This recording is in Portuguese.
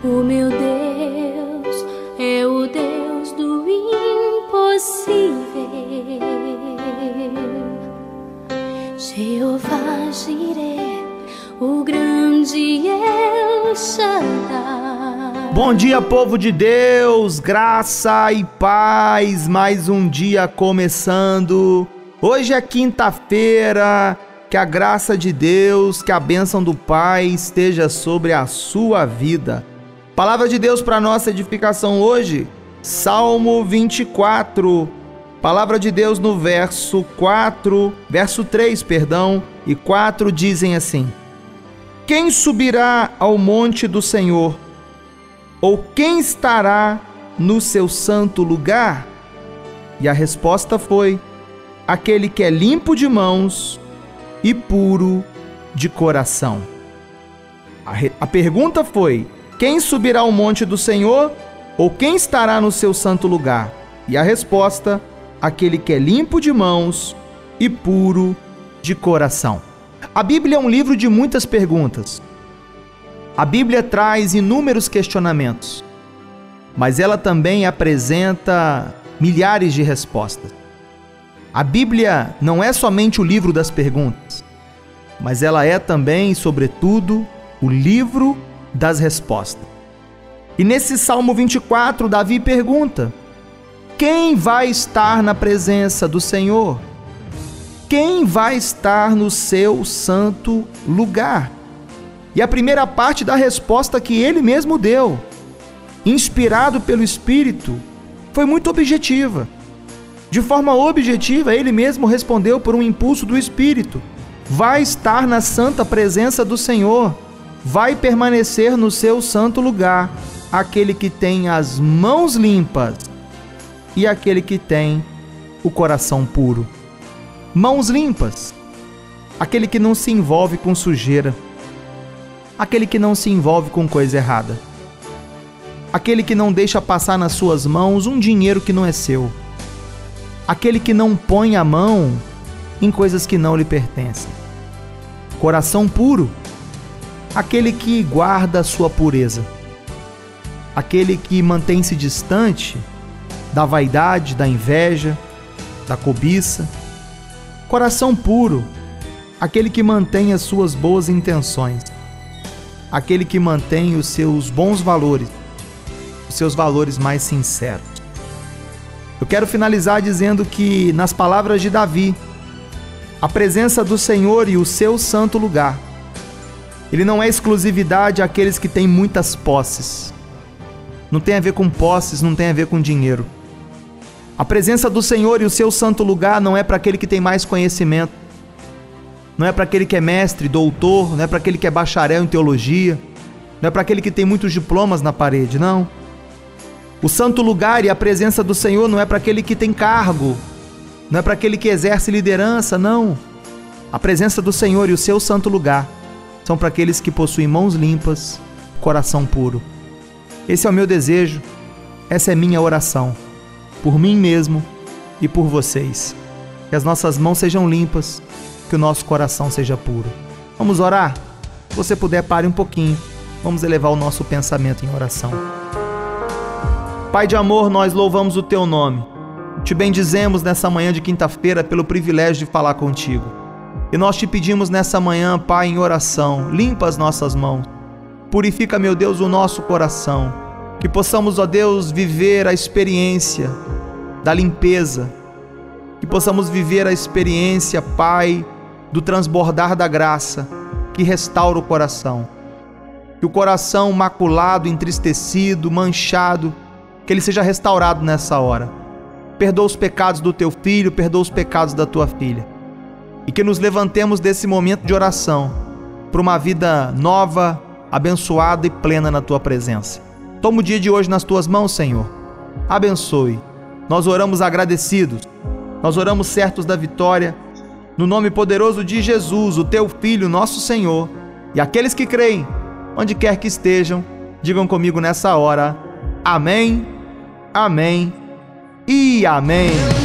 O meu Deus é o Deus do impossível. Jeová Jireh, o grande El Shaddai. Bom dia, povo de Deus, graça e paz. Mais um dia começando. Hoje é quinta-feira. Que a graça de Deus, que a bênção do Pai esteja sobre a sua vida. Palavra de Deus para nossa edificação hoje, Salmo 24. Palavra de Deus no verso 4, verso 3, perdão, e 4 dizem assim: Quem subirá ao monte do Senhor? Ou quem estará no seu santo lugar? E a resposta foi: Aquele que é limpo de mãos e puro de coração. A, a pergunta foi: quem subirá ao monte do Senhor? Ou quem estará no seu santo lugar? E a resposta: aquele que é limpo de mãos e puro de coração. A Bíblia é um livro de muitas perguntas. A Bíblia traz inúmeros questionamentos, mas ela também apresenta milhares de respostas. A Bíblia não é somente o livro das perguntas, mas ela é também, sobretudo, o livro das respostas. E nesse Salmo 24, Davi pergunta: Quem vai estar na presença do Senhor? Quem vai estar no seu santo lugar? E a primeira parte da resposta que ele mesmo deu, inspirado pelo Espírito, foi muito objetiva. De forma objetiva, ele mesmo respondeu por um impulso do Espírito: Vai estar na santa presença do Senhor vai permanecer no seu santo lugar aquele que tem as mãos limpas e aquele que tem o coração puro. Mãos limpas, aquele que não se envolve com sujeira, aquele que não se envolve com coisa errada, aquele que não deixa passar nas suas mãos um dinheiro que não é seu, aquele que não põe a mão em coisas que não lhe pertencem. Coração puro aquele que guarda a sua pureza, aquele que mantém-se distante da vaidade, da inveja, da cobiça. Coração puro, aquele que mantém as suas boas intenções, aquele que mantém os seus bons valores, os seus valores mais sinceros. Eu quero finalizar dizendo que, nas palavras de Davi, a presença do Senhor e o seu santo lugar ele não é exclusividade àqueles que têm muitas posses. Não tem a ver com posses, não tem a ver com dinheiro. A presença do Senhor e o seu santo lugar não é para aquele que tem mais conhecimento. Não é para aquele que é mestre, doutor, não é para aquele que é bacharel em teologia, não é para aquele que tem muitos diplomas na parede, não. O santo lugar e a presença do Senhor não é para aquele que tem cargo, não é para aquele que exerce liderança, não. A presença do Senhor e o seu santo lugar são para aqueles que possuem mãos limpas, coração puro. Esse é o meu desejo, essa é minha oração, por mim mesmo e por vocês. Que as nossas mãos sejam limpas, que o nosso coração seja puro. Vamos orar? Se você puder, pare um pouquinho. Vamos elevar o nosso pensamento em oração. Pai de amor, nós louvamos o teu nome. Te bendizemos nessa manhã de quinta-feira pelo privilégio de falar contigo. E nós te pedimos nessa manhã, Pai, em oração, limpa as nossas mãos. Purifica, meu Deus, o nosso coração. Que possamos, ó Deus, viver a experiência da limpeza. Que possamos viver a experiência, Pai, do transbordar da graça que restaura o coração. Que o coração maculado, entristecido, manchado, que ele seja restaurado nessa hora. Perdoa os pecados do teu filho, perdoa os pecados da tua filha e que nos levantemos desse momento de oração para uma vida nova, abençoada e plena na tua presença. Toma o dia de hoje nas tuas mãos, Senhor. Abençoe. Nós oramos agradecidos, nós oramos certos da vitória, no nome poderoso de Jesus, o teu Filho, nosso Senhor. E aqueles que creem, onde quer que estejam, digam comigo nessa hora: Amém, Amém e Amém.